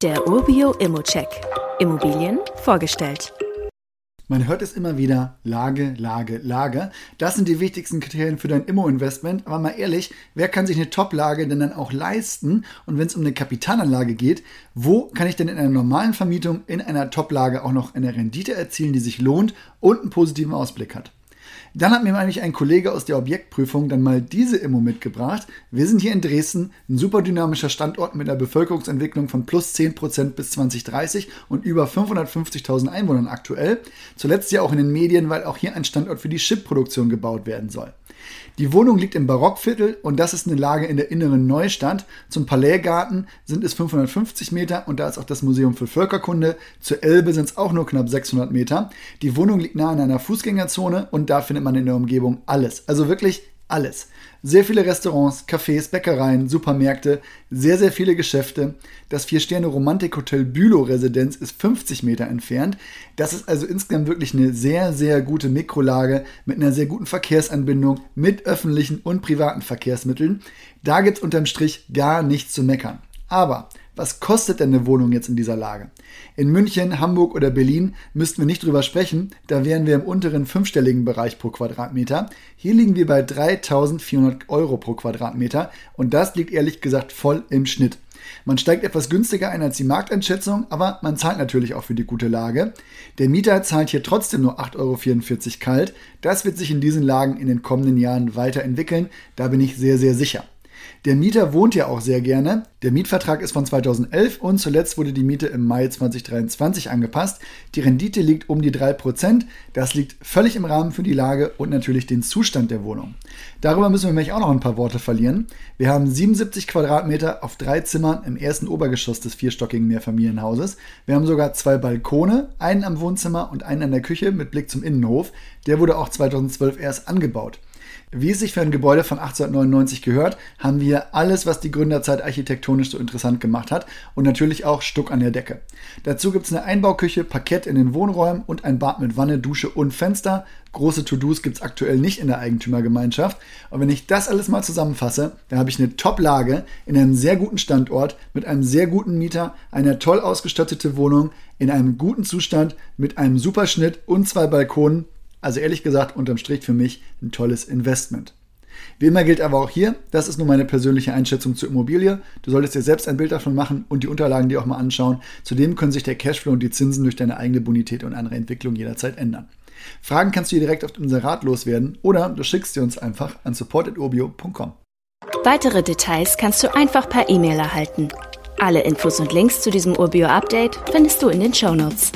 Der Urbio Immocheck. Immobilien vorgestellt. Man hört es immer wieder, Lage, Lage, Lage. Das sind die wichtigsten Kriterien für dein Immo-Investment. Aber mal ehrlich, wer kann sich eine Top-Lage denn dann auch leisten? Und wenn es um eine Kapitalanlage geht, wo kann ich denn in einer normalen Vermietung in einer Top-Lage auch noch eine Rendite erzielen, die sich lohnt und einen positiven Ausblick hat? Dann hat mir eigentlich ein Kollege aus der Objektprüfung dann mal diese Immo mitgebracht. Wir sind hier in Dresden, ein super dynamischer Standort mit einer Bevölkerungsentwicklung von plus 10% bis 2030 und über 550.000 Einwohnern aktuell. Zuletzt ja auch in den Medien, weil auch hier ein Standort für die Chipproduktion gebaut werden soll. Die Wohnung liegt im Barockviertel und das ist eine Lage in der inneren Neustadt. Zum Palaisgarten sind es 550 Meter und da ist auch das Museum für Völkerkunde. Zur Elbe sind es auch nur knapp 600 Meter. Die Wohnung liegt nah in einer Fußgängerzone und da findet man in der Umgebung alles. Also wirklich alles. Sehr viele Restaurants, Cafés, Bäckereien, Supermärkte, sehr, sehr viele Geschäfte. Das Vier-Sterne-Romantik-Hotel Bülow-Residenz ist 50 Meter entfernt. Das ist also insgesamt wirklich eine sehr, sehr gute Mikrolage mit einer sehr guten Verkehrsanbindung mit öffentlichen und privaten Verkehrsmitteln. Da gibt es unterm Strich gar nichts zu meckern. Aber was kostet denn eine Wohnung jetzt in dieser Lage? In München, Hamburg oder Berlin müssten wir nicht drüber sprechen, da wären wir im unteren fünfstelligen Bereich pro Quadratmeter. Hier liegen wir bei 3400 Euro pro Quadratmeter und das liegt ehrlich gesagt voll im Schnitt. Man steigt etwas günstiger ein als die Markteinschätzung, aber man zahlt natürlich auch für die gute Lage. Der Mieter zahlt hier trotzdem nur 8,44 Euro kalt. Das wird sich in diesen Lagen in den kommenden Jahren weiterentwickeln, da bin ich sehr, sehr sicher. Der Mieter wohnt ja auch sehr gerne. Der Mietvertrag ist von 2011 und zuletzt wurde die Miete im Mai 2023 angepasst. Die Rendite liegt um die 3%. Das liegt völlig im Rahmen für die Lage und natürlich den Zustand der Wohnung. Darüber müssen wir nämlich auch noch ein paar Worte verlieren. Wir haben 77 Quadratmeter auf drei Zimmern im ersten Obergeschoss des vierstockigen Mehrfamilienhauses. Wir haben sogar zwei Balkone, einen am Wohnzimmer und einen an der Küche mit Blick zum Innenhof. Der wurde auch 2012 erst angebaut. Wie es sich für ein Gebäude von 1899 gehört, haben wir alles, was die Gründerzeit architektonisch so interessant gemacht hat und natürlich auch Stuck an der Decke. Dazu gibt es eine Einbauküche, Parkett in den Wohnräumen und ein Bad mit Wanne, Dusche und Fenster. Große To-Dos gibt es aktuell nicht in der Eigentümergemeinschaft. Und wenn ich das alles mal zusammenfasse, dann habe ich eine Top-Lage in einem sehr guten Standort mit einem sehr guten Mieter, eine toll ausgestattete Wohnung in einem guten Zustand mit einem Superschnitt und zwei Balkonen also ehrlich gesagt, unterm Strich für mich ein tolles Investment. Wie immer gilt aber auch hier, das ist nur meine persönliche Einschätzung zur Immobilie. Du solltest dir selbst ein Bild davon machen und die Unterlagen dir auch mal anschauen. Zudem können sich der Cashflow und die Zinsen durch deine eigene Bonität und andere Entwicklung jederzeit ändern. Fragen kannst du dir direkt auf unser Rat loswerden oder du schickst sie uns einfach an support.urbio.com. Weitere Details kannst du einfach per E-Mail erhalten. Alle Infos und Links zu diesem Urbio-Update findest du in den Show Notes.